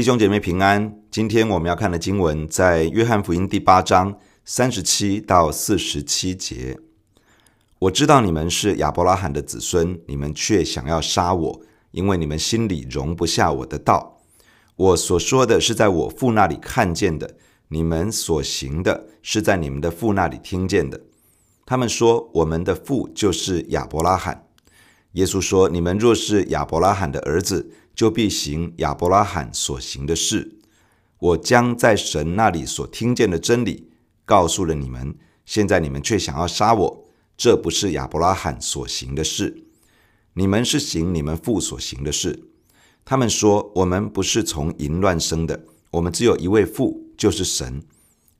弟兄姐妹平安，今天我们要看的经文在约翰福音第八章三十七到四十七节。我知道你们是亚伯拉罕的子孙，你们却想要杀我，因为你们心里容不下我的道。我所说的是在我父那里看见的，你们所行的是在你们的父那里听见的。他们说，我们的父就是亚伯拉罕。耶稣说：你们若是亚伯拉罕的儿子，就必行亚伯拉罕所行的事。我将在神那里所听见的真理告诉了你们，现在你们却想要杀我，这不是亚伯拉罕所行的事。你们是行你们父所行的事。他们说：我们不是从淫乱生的，我们只有一位父，就是神。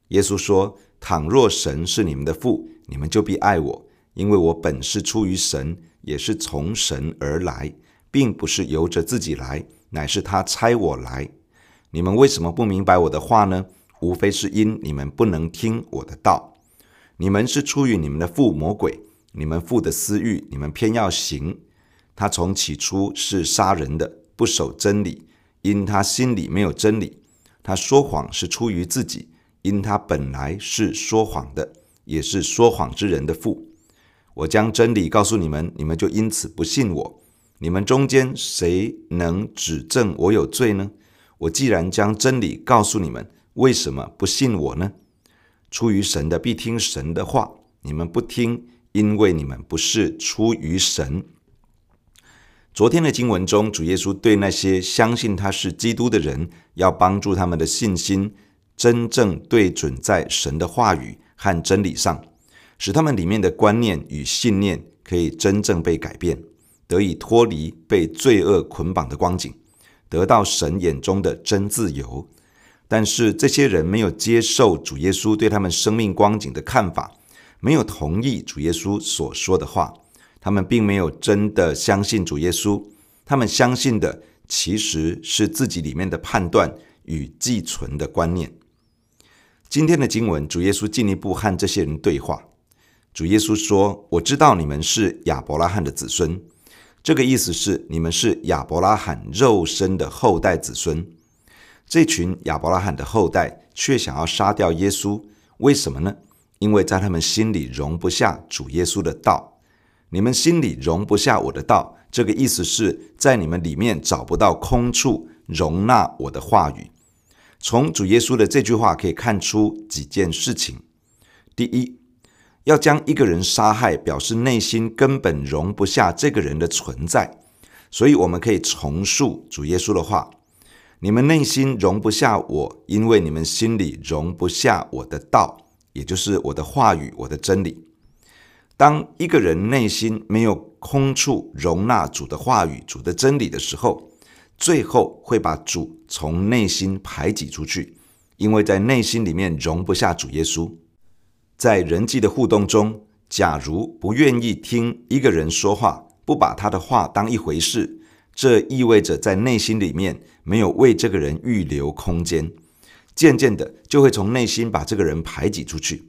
耶稣说：倘若神是你们的父，你们就必爱我，因为我本是出于神，也是从神而来。并不是由着自己来，乃是他差我来。你们为什么不明白我的话呢？无非是因你们不能听我的道。你们是出于你们的父魔鬼，你们父的私欲，你们偏要行。他从起初是杀人的，不守真理，因他心里没有真理。他说谎是出于自己，因他本来是说谎的，也是说谎之人的父。我将真理告诉你们，你们就因此不信我。你们中间谁能指证我有罪呢？我既然将真理告诉你们，为什么不信我呢？出于神的必听神的话，你们不听，因为你们不是出于神。昨天的经文中，主耶稣对那些相信他是基督的人，要帮助他们的信心真正对准在神的话语和真理上，使他们里面的观念与信念可以真正被改变。得以脱离被罪恶捆绑的光景，得到神眼中的真自由。但是这些人没有接受主耶稣对他们生命光景的看法，没有同意主耶稣所说的话，他们并没有真的相信主耶稣。他们相信的其实是自己里面的判断与寄存的观念。今天的经文，主耶稣进一步和这些人对话。主耶稣说：“我知道你们是亚伯拉罕的子孙。”这个意思是，你们是亚伯拉罕肉身的后代子孙。这群亚伯拉罕的后代却想要杀掉耶稣，为什么呢？因为在他们心里容不下主耶稣的道。你们心里容不下我的道，这个意思是在你们里面找不到空处容纳我的话语。从主耶稣的这句话可以看出几件事情。第一，要将一个人杀害，表示内心根本容不下这个人的存在，所以我们可以重述主耶稣的话：你们内心容不下我，因为你们心里容不下我的道，也就是我的话语、我的真理。当一个人内心没有空处容纳主的话语、主的真理的时候，最后会把主从内心排挤出去，因为在内心里面容不下主耶稣。在人际的互动中，假如不愿意听一个人说话，不把他的话当一回事，这意味着在内心里面没有为这个人预留空间，渐渐的就会从内心把这个人排挤出去。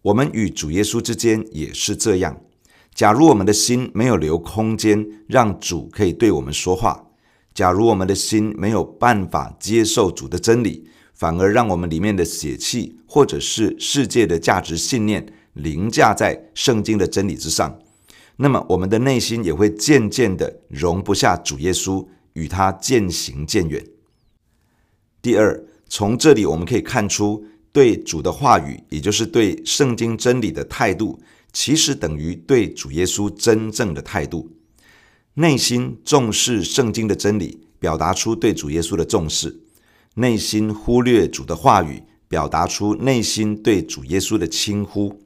我们与主耶稣之间也是这样。假如我们的心没有留空间，让主可以对我们说话；假如我们的心没有办法接受主的真理，反而让我们里面的血气，或者是世界的价值信念凌驾在圣经的真理之上，那么我们的内心也会渐渐的容不下主耶稣，与他渐行渐远。第二，从这里我们可以看出，对主的话语，也就是对圣经真理的态度，其实等于对主耶稣真正的态度。内心重视圣经的真理，表达出对主耶稣的重视。内心忽略主的话语，表达出内心对主耶稣的轻忽。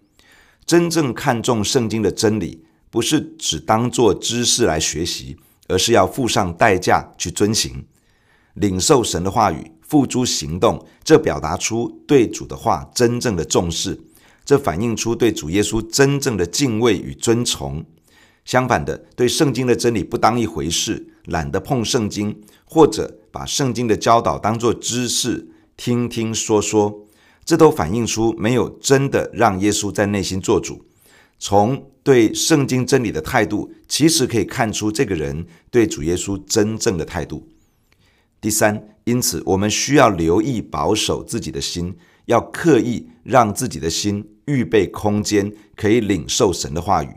真正看重圣经的真理，不是只当作知识来学习，而是要付上代价去遵行。领受神的话语，付诸行动，这表达出对主的话真正的重视，这反映出对主耶稣真正的敬畏与尊崇。相反的，对圣经的真理不当一回事，懒得碰圣经，或者把圣经的教导当作知识，听听说说，这都反映出没有真的让耶稣在内心做主。从对圣经真理的态度，其实可以看出这个人对主耶稣真正的态度。第三，因此我们需要留意保守自己的心，要刻意让自己的心预备空间，可以领受神的话语。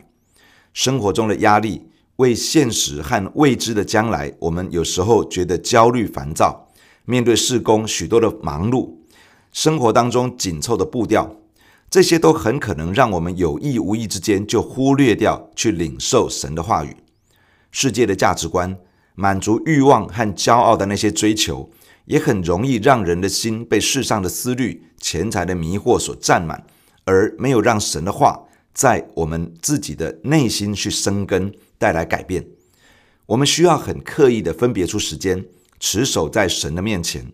生活中的压力，为现实和未知的将来，我们有时候觉得焦虑烦躁。面对事工许多的忙碌，生活当中紧凑的步调，这些都很可能让我们有意无意之间就忽略掉去领受神的话语。世界的价值观。满足欲望和骄傲的那些追求，也很容易让人的心被世上的思虑、钱财的迷惑所占满，而没有让神的话在我们自己的内心去生根，带来改变。我们需要很刻意的分别出时间，持守在神的面前，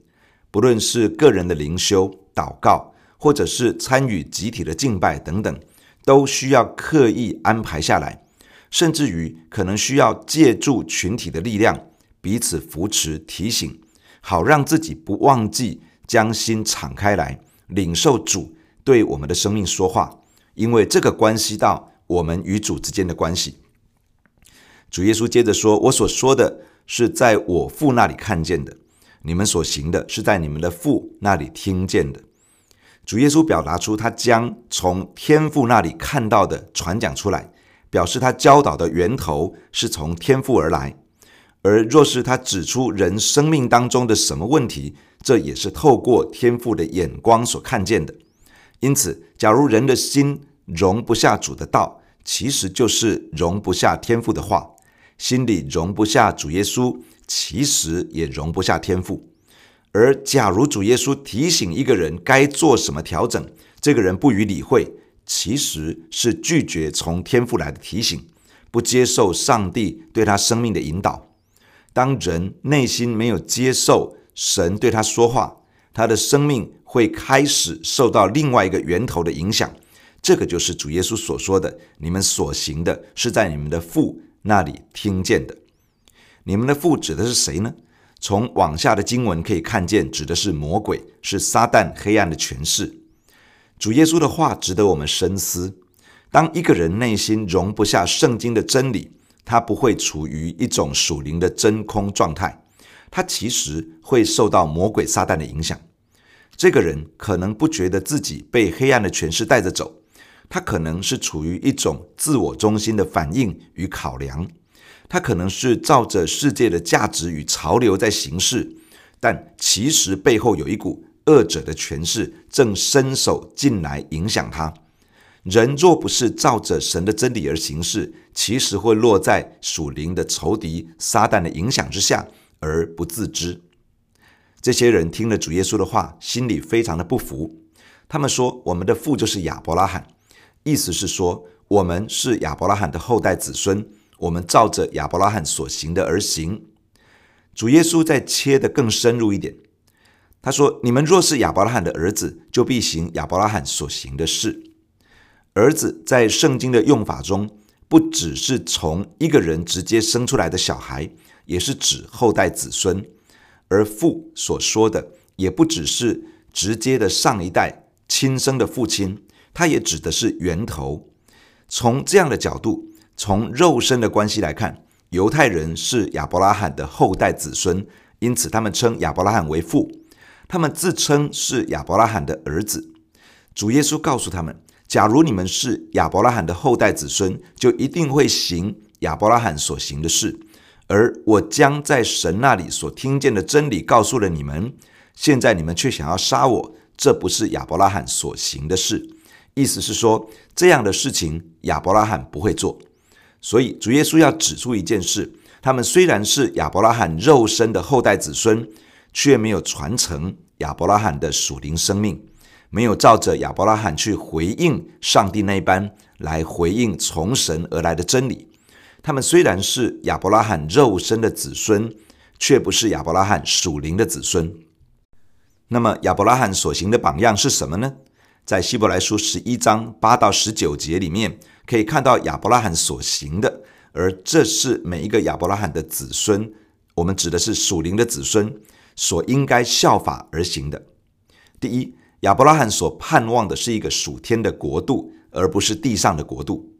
不论是个人的灵修、祷告，或者是参与集体的敬拜等等，都需要刻意安排下来。甚至于可能需要借助群体的力量，彼此扶持、提醒，好让自己不忘记将心敞开来，领受主对我们的生命说话，因为这个关系到我们与主之间的关系。主耶稣接着说：“我所说的是在我父那里看见的，你们所行的是在你们的父那里听见的。”主耶稣表达出他将从天父那里看到的传讲出来。表示他教导的源头是从天父而来，而若是他指出人生命当中的什么问题，这也是透过天父的眼光所看见的。因此，假如人的心容不下主的道，其实就是容不下天父的话；心里容不下主耶稣，其实也容不下天父。而假如主耶稣提醒一个人该做什么调整，这个人不予理会。其实是拒绝从天父来的提醒，不接受上帝对他生命的引导。当人内心没有接受神对他说话，他的生命会开始受到另外一个源头的影响。这个就是主耶稣所说的：“你们所行的是在你们的父那里听见的。”你们的父指的是谁呢？从往下的经文可以看见，指的是魔鬼，是撒旦黑暗的权势。主耶稣的话值得我们深思。当一个人内心容不下圣经的真理，他不会处于一种属灵的真空状态，他其实会受到魔鬼撒旦的影响。这个人可能不觉得自己被黑暗的权势带着走，他可能是处于一种自我中心的反应与考量，他可能是照着世界的价值与潮流在行事，但其实背后有一股。恶者的权势正伸手进来影响他。人若不是照着神的真理而行事，其实会落在属灵的仇敌撒旦的影响之下而不自知。这些人听了主耶稣的话，心里非常的不服。他们说：“我们的父就是亚伯拉罕。”意思是说，我们是亚伯拉罕的后代子孙，我们照着亚伯拉罕所行的而行。主耶稣再切得更深入一点。他说：“你们若是亚伯拉罕的儿子，就必行亚伯拉罕所行的事。儿子在圣经的用法中，不只是从一个人直接生出来的小孩，也是指后代子孙；而父所说的，也不只是直接的上一代亲生的父亲，他也指的是源头。从这样的角度，从肉身的关系来看，犹太人是亚伯拉罕的后代子孙，因此他们称亚伯拉罕为父。”他们自称是亚伯拉罕的儿子。主耶稣告诉他们：“假如你们是亚伯拉罕的后代子孙，就一定会行亚伯拉罕所行的事。而我将在神那里所听见的真理告诉了你们。现在你们却想要杀我，这不是亚伯拉罕所行的事。意思是说，这样的事情亚伯拉罕不会做。所以主耶稣要指出一件事：他们虽然是亚伯拉罕肉身的后代子孙。”却没有传承亚伯拉罕的属灵生命，没有照着亚伯拉罕去回应上帝那一般来回应从神而来的真理。他们虽然是亚伯拉罕肉身的子孙，却不是亚伯拉罕属灵的子孙。那么亚伯拉罕所行的榜样是什么呢？在希伯来书十一章八到十九节里面，可以看到亚伯拉罕所行的，而这是每一个亚伯拉罕的子孙，我们指的是属灵的子孙。所应该效法而行的。第一，亚伯拉罕所盼望的是一个属天的国度，而不是地上的国度。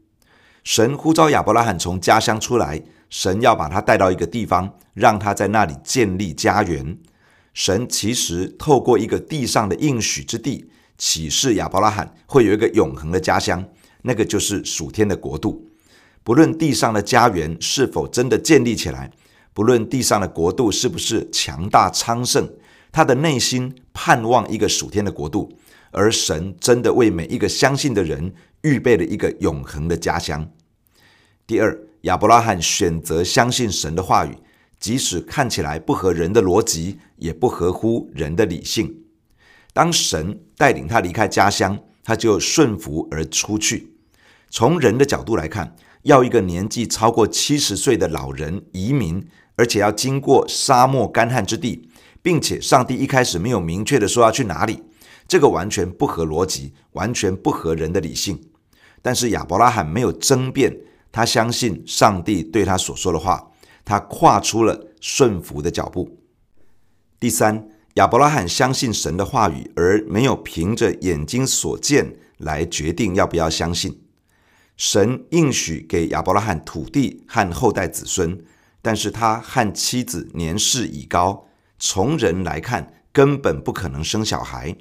神呼召亚伯拉罕从家乡出来，神要把他带到一个地方，让他在那里建立家园。神其实透过一个地上的应许之地，启示亚伯拉罕会有一个永恒的家乡，那个就是属天的国度。不论地上的家园是否真的建立起来，不论地上的国度是不是强大昌盛，他的内心盼望一个属天的国度，而神真的为每一个相信的人预备了一个永恒的家乡。第二，亚伯拉罕选择相信神的话语，即使看起来不合人的逻辑，也不合乎人的理性。当神带领他离开家乡，他就顺服而出去。从人的角度来看，要一个年纪超过七十岁的老人移民，而且要经过沙漠干旱之地，并且上帝一开始没有明确的说要去哪里，这个完全不合逻辑，完全不合人的理性。但是亚伯拉罕没有争辩，他相信上帝对他所说的话，他跨出了顺服的脚步。第三，亚伯拉罕相信神的话语，而没有凭着眼睛所见来决定要不要相信。神应许给亚伯拉罕土地和后代子孙，但是他和妻子年事已高，从人来看根本不可能生小孩。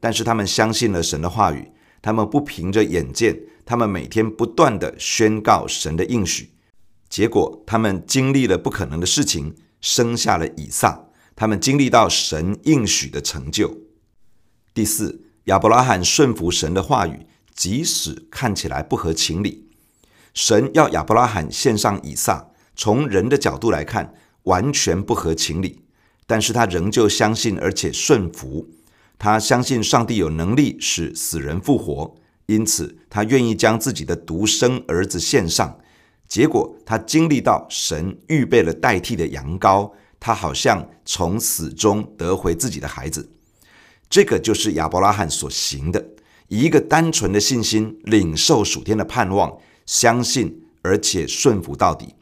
但是他们相信了神的话语，他们不凭着眼见，他们每天不断地宣告神的应许。结果他们经历了不可能的事情，生下了以撒。他们经历到神应许的成就。第四，亚伯拉罕顺服神的话语。即使看起来不合情理，神要亚伯拉罕献上以撒，从人的角度来看完全不合情理，但是他仍旧相信而且顺服。他相信上帝有能力使死人复活，因此他愿意将自己的独生儿子献上。结果他经历到神预备了代替的羊羔，他好像从死中得回自己的孩子。这个就是亚伯拉罕所行的。以一个单纯的信心领受属天的盼望，相信而且顺服到底，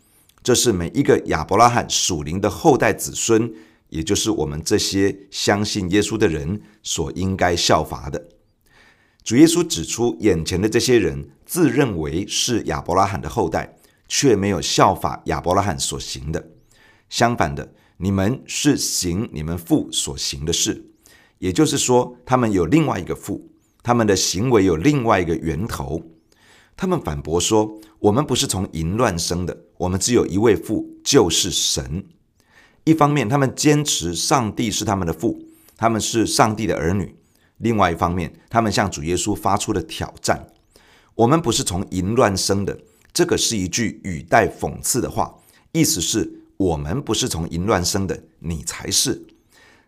这是每一个亚伯拉罕属灵的后代子孙，也就是我们这些相信耶稣的人所应该效法的。主耶稣指出，眼前的这些人自认为是亚伯拉罕的后代，却没有效法亚伯拉罕所行的。相反的，你们是行你们父所行的事，也就是说，他们有另外一个父。他们的行为有另外一个源头，他们反驳说：“我们不是从淫乱生的，我们只有一位父，就是神。”一方面，他们坚持上帝是他们的父，他们是上帝的儿女；另外一方面，他们向主耶稣发出了挑战：“我们不是从淫乱生的。”这个是一句语带讽刺的话，意思是我们不是从淫乱生的，你才是。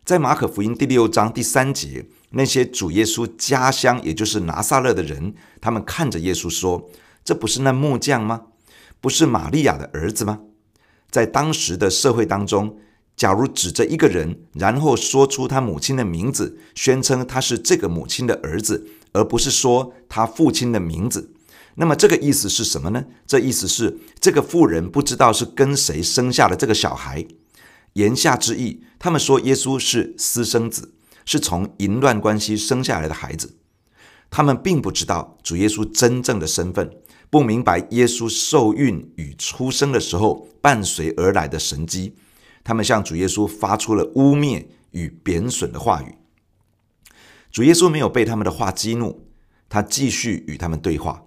在马可福音第六章第三节。那些主耶稣家乡，也就是拿撒勒的人，他们看着耶稣说：“这不是那木匠吗？不是玛利亚的儿子吗？”在当时的社会当中，假如指着一个人，然后说出他母亲的名字，宣称他是这个母亲的儿子，而不是说他父亲的名字，那么这个意思是什么呢？这意思是这个妇人不知道是跟谁生下了这个小孩。言下之意，他们说耶稣是私生子。是从淫乱关系生下来的孩子，他们并不知道主耶稣真正的身份，不明白耶稣受孕与出生的时候伴随而来的神迹，他们向主耶稣发出了污蔑与贬损的话语。主耶稣没有被他们的话激怒，他继续与他们对话。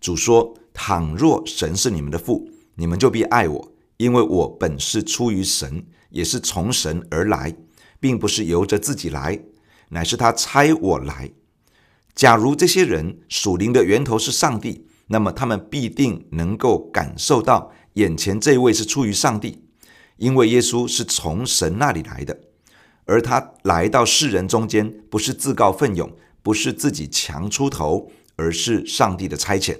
主说：“倘若神是你们的父，你们就必爱我，因为我本是出于神，也是从神而来。”并不是由着自己来，乃是他差我来。假如这些人属灵的源头是上帝，那么他们必定能够感受到眼前这位是出于上帝，因为耶稣是从神那里来的，而他来到世人中间，不是自告奋勇，不是自己强出头，而是上帝的差遣。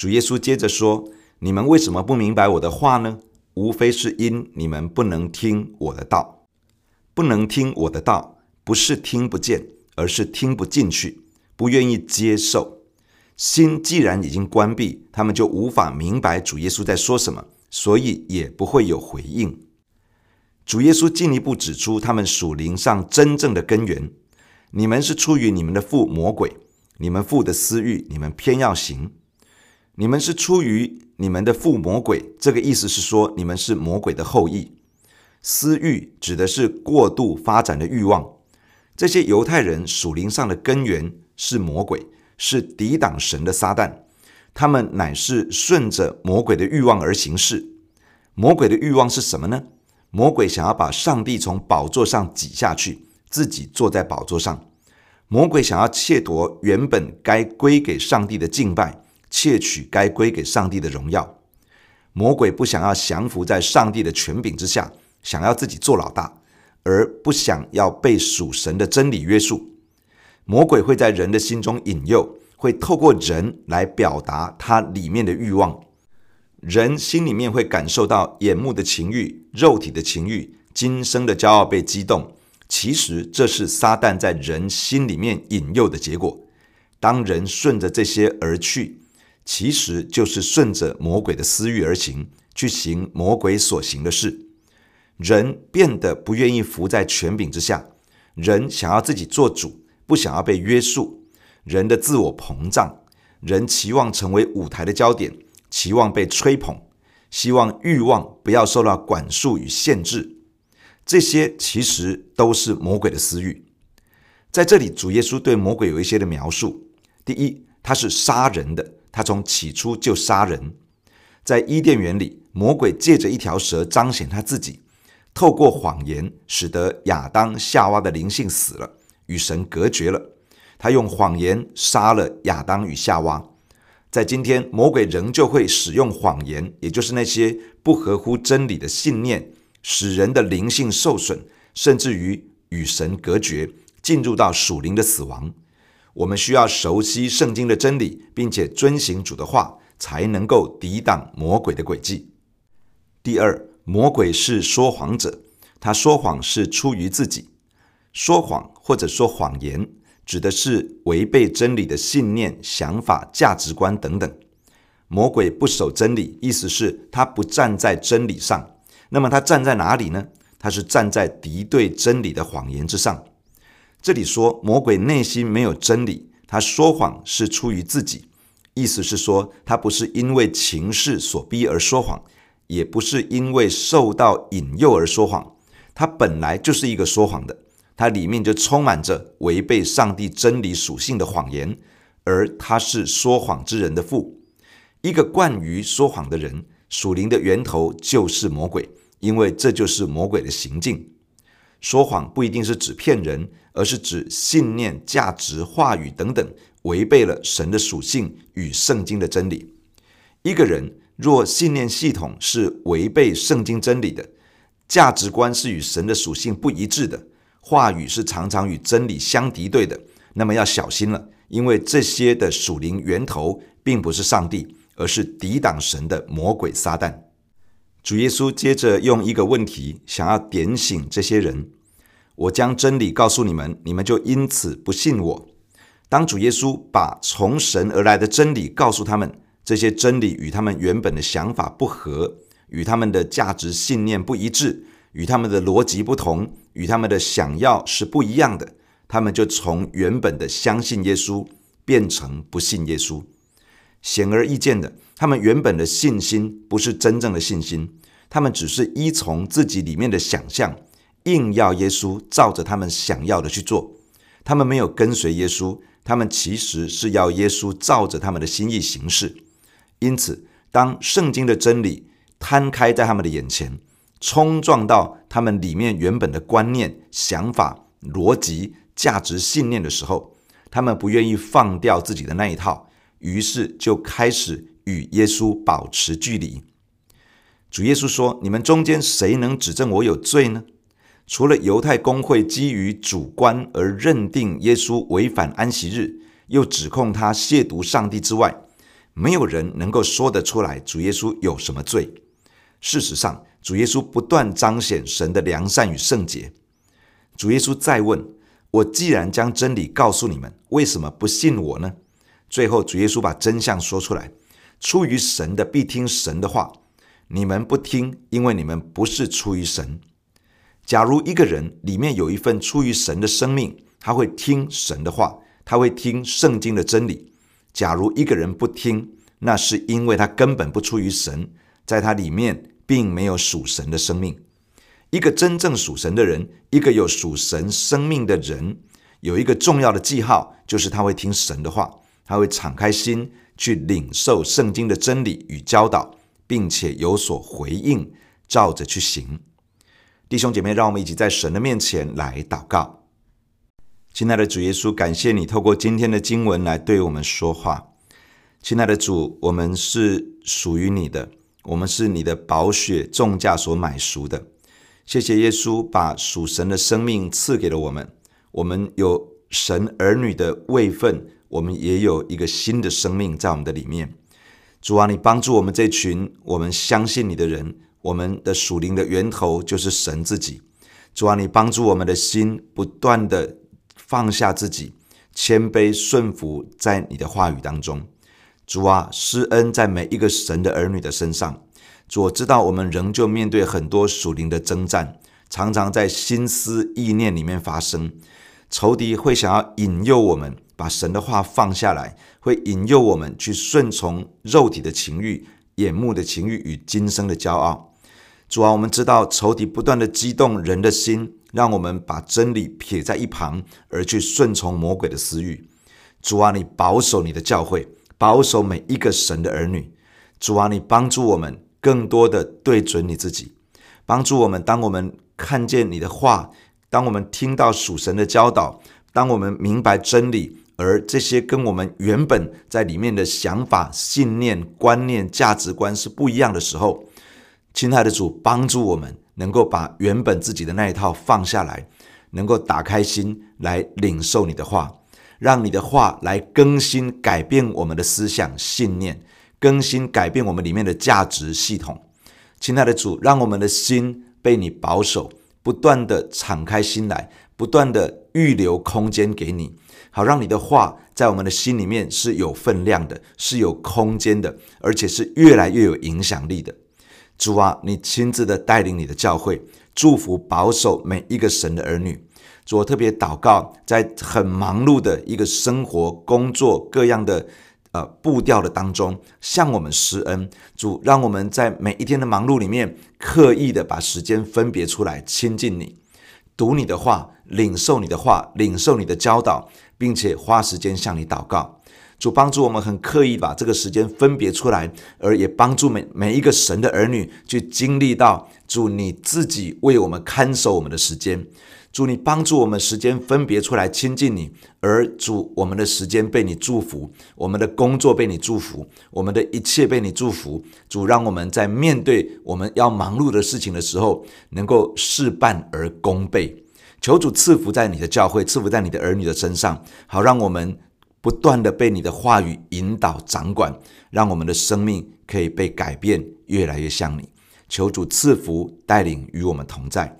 主耶稣接着说：“你们为什么不明白我的话呢？无非是因你们不能听我的道。”不能听我的道，不是听不见，而是听不进去，不愿意接受。心既然已经关闭，他们就无法明白主耶稣在说什么，所以也不会有回应。主耶稣进一步指出他们属灵上真正的根源：你们是出于你们的父魔鬼，你们父的私欲，你们偏要行。你们是出于你们的父魔鬼。这个意思是说，你们是魔鬼的后裔。私欲指的是过度发展的欲望。这些犹太人属灵上的根源是魔鬼，是抵挡神的撒旦。他们乃是顺着魔鬼的欲望而行事。魔鬼的欲望是什么呢？魔鬼想要把上帝从宝座上挤下去，自己坐在宝座上。魔鬼想要窃夺原本该归给上帝的敬拜，窃取该归给上帝的荣耀。魔鬼不想要降服在上帝的权柄之下，想要自己做老大，而不想要被属神的真理约束。魔鬼会在人的心中引诱，会透过人来表达他里面的欲望。人心里面会感受到眼目的情欲、肉体的情欲、今生的骄傲被激动。其实这是撒旦在人心里面引诱的结果。当人顺着这些而去，其实就是顺着魔鬼的私欲而行，去行魔鬼所行的事。人变得不愿意服在权柄之下，人想要自己做主，不想要被约束。人的自我膨胀，人期望成为舞台的焦点。期望被吹捧，希望欲望不要受到管束与限制，这些其实都是魔鬼的私欲。在这里，主耶稣对魔鬼有一些的描述。第一，他是杀人的，他从起初就杀人。在伊甸园里，魔鬼借着一条蛇彰显他自己，透过谎言使得亚当夏娃的灵性死了，与神隔绝了。他用谎言杀了亚当与夏娃。在今天，魔鬼仍旧会使用谎言，也就是那些不合乎真理的信念，使人的灵性受损，甚至于与神隔绝，进入到属灵的死亡。我们需要熟悉圣经的真理，并且遵行主的话，才能够抵挡魔鬼的诡计。第二，魔鬼是说谎者，他说谎是出于自己，说谎或者说谎言。指的是违背真理的信念、想法、价值观等等。魔鬼不守真理，意思是他不站在真理上。那么他站在哪里呢？他是站在敌对真理的谎言之上。这里说魔鬼内心没有真理，他说谎是出于自己，意思是说他不是因为情势所逼而说谎，也不是因为受到引诱而说谎，他本来就是一个说谎的。它里面就充满着违背上帝真理属性的谎言，而他是说谎之人的父。一个惯于说谎的人，属灵的源头就是魔鬼，因为这就是魔鬼的行径。说谎不一定是指骗人，而是指信念、价值、话语等等违背了神的属性与圣经的真理。一个人若信念系统是违背圣经真理的，价值观是与神的属性不一致的。话语是常常与真理相敌对的，那么要小心了，因为这些的属灵源头并不是上帝，而是抵挡神的魔鬼撒旦。主耶稣接着用一个问题想要点醒这些人：我将真理告诉你们，你们就因此不信我。当主耶稣把从神而来的真理告诉他们，这些真理与他们原本的想法不合，与他们的价值信念不一致。与他们的逻辑不同，与他们的想要是不一样的，他们就从原本的相信耶稣变成不信耶稣。显而易见的，他们原本的信心不是真正的信心，他们只是依从自己里面的想象，硬要耶稣照着他们想要的去做。他们没有跟随耶稣，他们其实是要耶稣照着他们的心意行事。因此，当圣经的真理摊开在他们的眼前，冲撞到他们里面原本的观念、想法、逻辑、价值信念的时候，他们不愿意放掉自己的那一套，于是就开始与耶稣保持距离。主耶稣说：“你们中间谁能指证我有罪呢？除了犹太公会基于主观而认定耶稣违反安息日，又指控他亵渎上帝之外，没有人能够说得出来主耶稣有什么罪。事实上。”主耶稣不断彰显神的良善与圣洁。主耶稣再问：“我既然将真理告诉你们，为什么不信我呢？”最后，主耶稣把真相说出来：“出于神的必听神的话，你们不听，因为你们不是出于神。假如一个人里面有一份出于神的生命，他会听神的话，他会听圣经的真理。假如一个人不听，那是因为他根本不出于神，在他里面并没有属神的生命。一个真正属神的人，一个有属神生命的人，有一个重要的记号，就是他会听神的话，他会敞开心去领受圣经的真理与教导，并且有所回应，照着去行。弟兄姐妹，让我们一起在神的面前来祷告。亲爱的主耶稣，感谢你透过今天的经文来对我们说话。亲爱的主，我们是属于你的，我们是你的宝血重价所买赎的。谢谢耶稣把属神的生命赐给了我们，我们有神儿女的位分，我们也有一个新的生命在我们的里面。主啊，你帮助我们这群我们相信你的人，我们的属灵的源头就是神自己。主啊，你帮助我们的心不断的放下自己，谦卑顺服在你的话语当中。主啊，施恩在每一个神的儿女的身上。主，我知道我们仍旧面对很多属灵的征战，常常在心思意念里面发生。仇敌会想要引诱我们把神的话放下来，会引诱我们去顺从肉体的情欲、眼目的情欲与今生的骄傲。主啊，我们知道仇敌不断的激动人的心，让我们把真理撇在一旁，而去顺从魔鬼的私欲。主啊，你保守你的教会，保守每一个神的儿女。主啊，你帮助我们。更多的对准你自己，帮助我们。当我们看见你的话，当我们听到属神的教导，当我们明白真理，而这些跟我们原本在里面的想法、信念、观念、价值观是不一样的时候，亲爱的主，帮助我们能够把原本自己的那一套放下来，能够打开心来领受你的话，让你的话来更新、改变我们的思想、信念。更新改变我们里面的价值系统，亲爱的主，让我们的心被你保守，不断的敞开心来，不断的预留空间给你，好让你的话在我们的心里面是有分量的，是有空间的，而且是越来越有影响力的。主啊，你亲自的带领你的教会，祝福保守每一个神的儿女。主，我特别祷告，在很忙碌的一个生活、工作各样的。呃，步调的当中，向我们施恩，主让我们在每一天的忙碌里面，刻意的把时间分别出来亲近你，读你的话，领受你的话，领受你的教导，并且花时间向你祷告。主帮助我们很刻意把这个时间分别出来，而也帮助每每一个神的儿女去经历到主你自己为我们看守我们的时间。主，你帮助我们时间分别出来亲近你，而主，我们的时间被你祝福，我们的工作被你祝福，我们的一切被你祝福。主，让我们在面对我们要忙碌的事情的时候，能够事半而功倍。求主赐福在你的教会，赐福在你的儿女的身上，好让我们不断的被你的话语引导掌管，让我们的生命可以被改变，越来越像你。求主赐福带领与我们同在。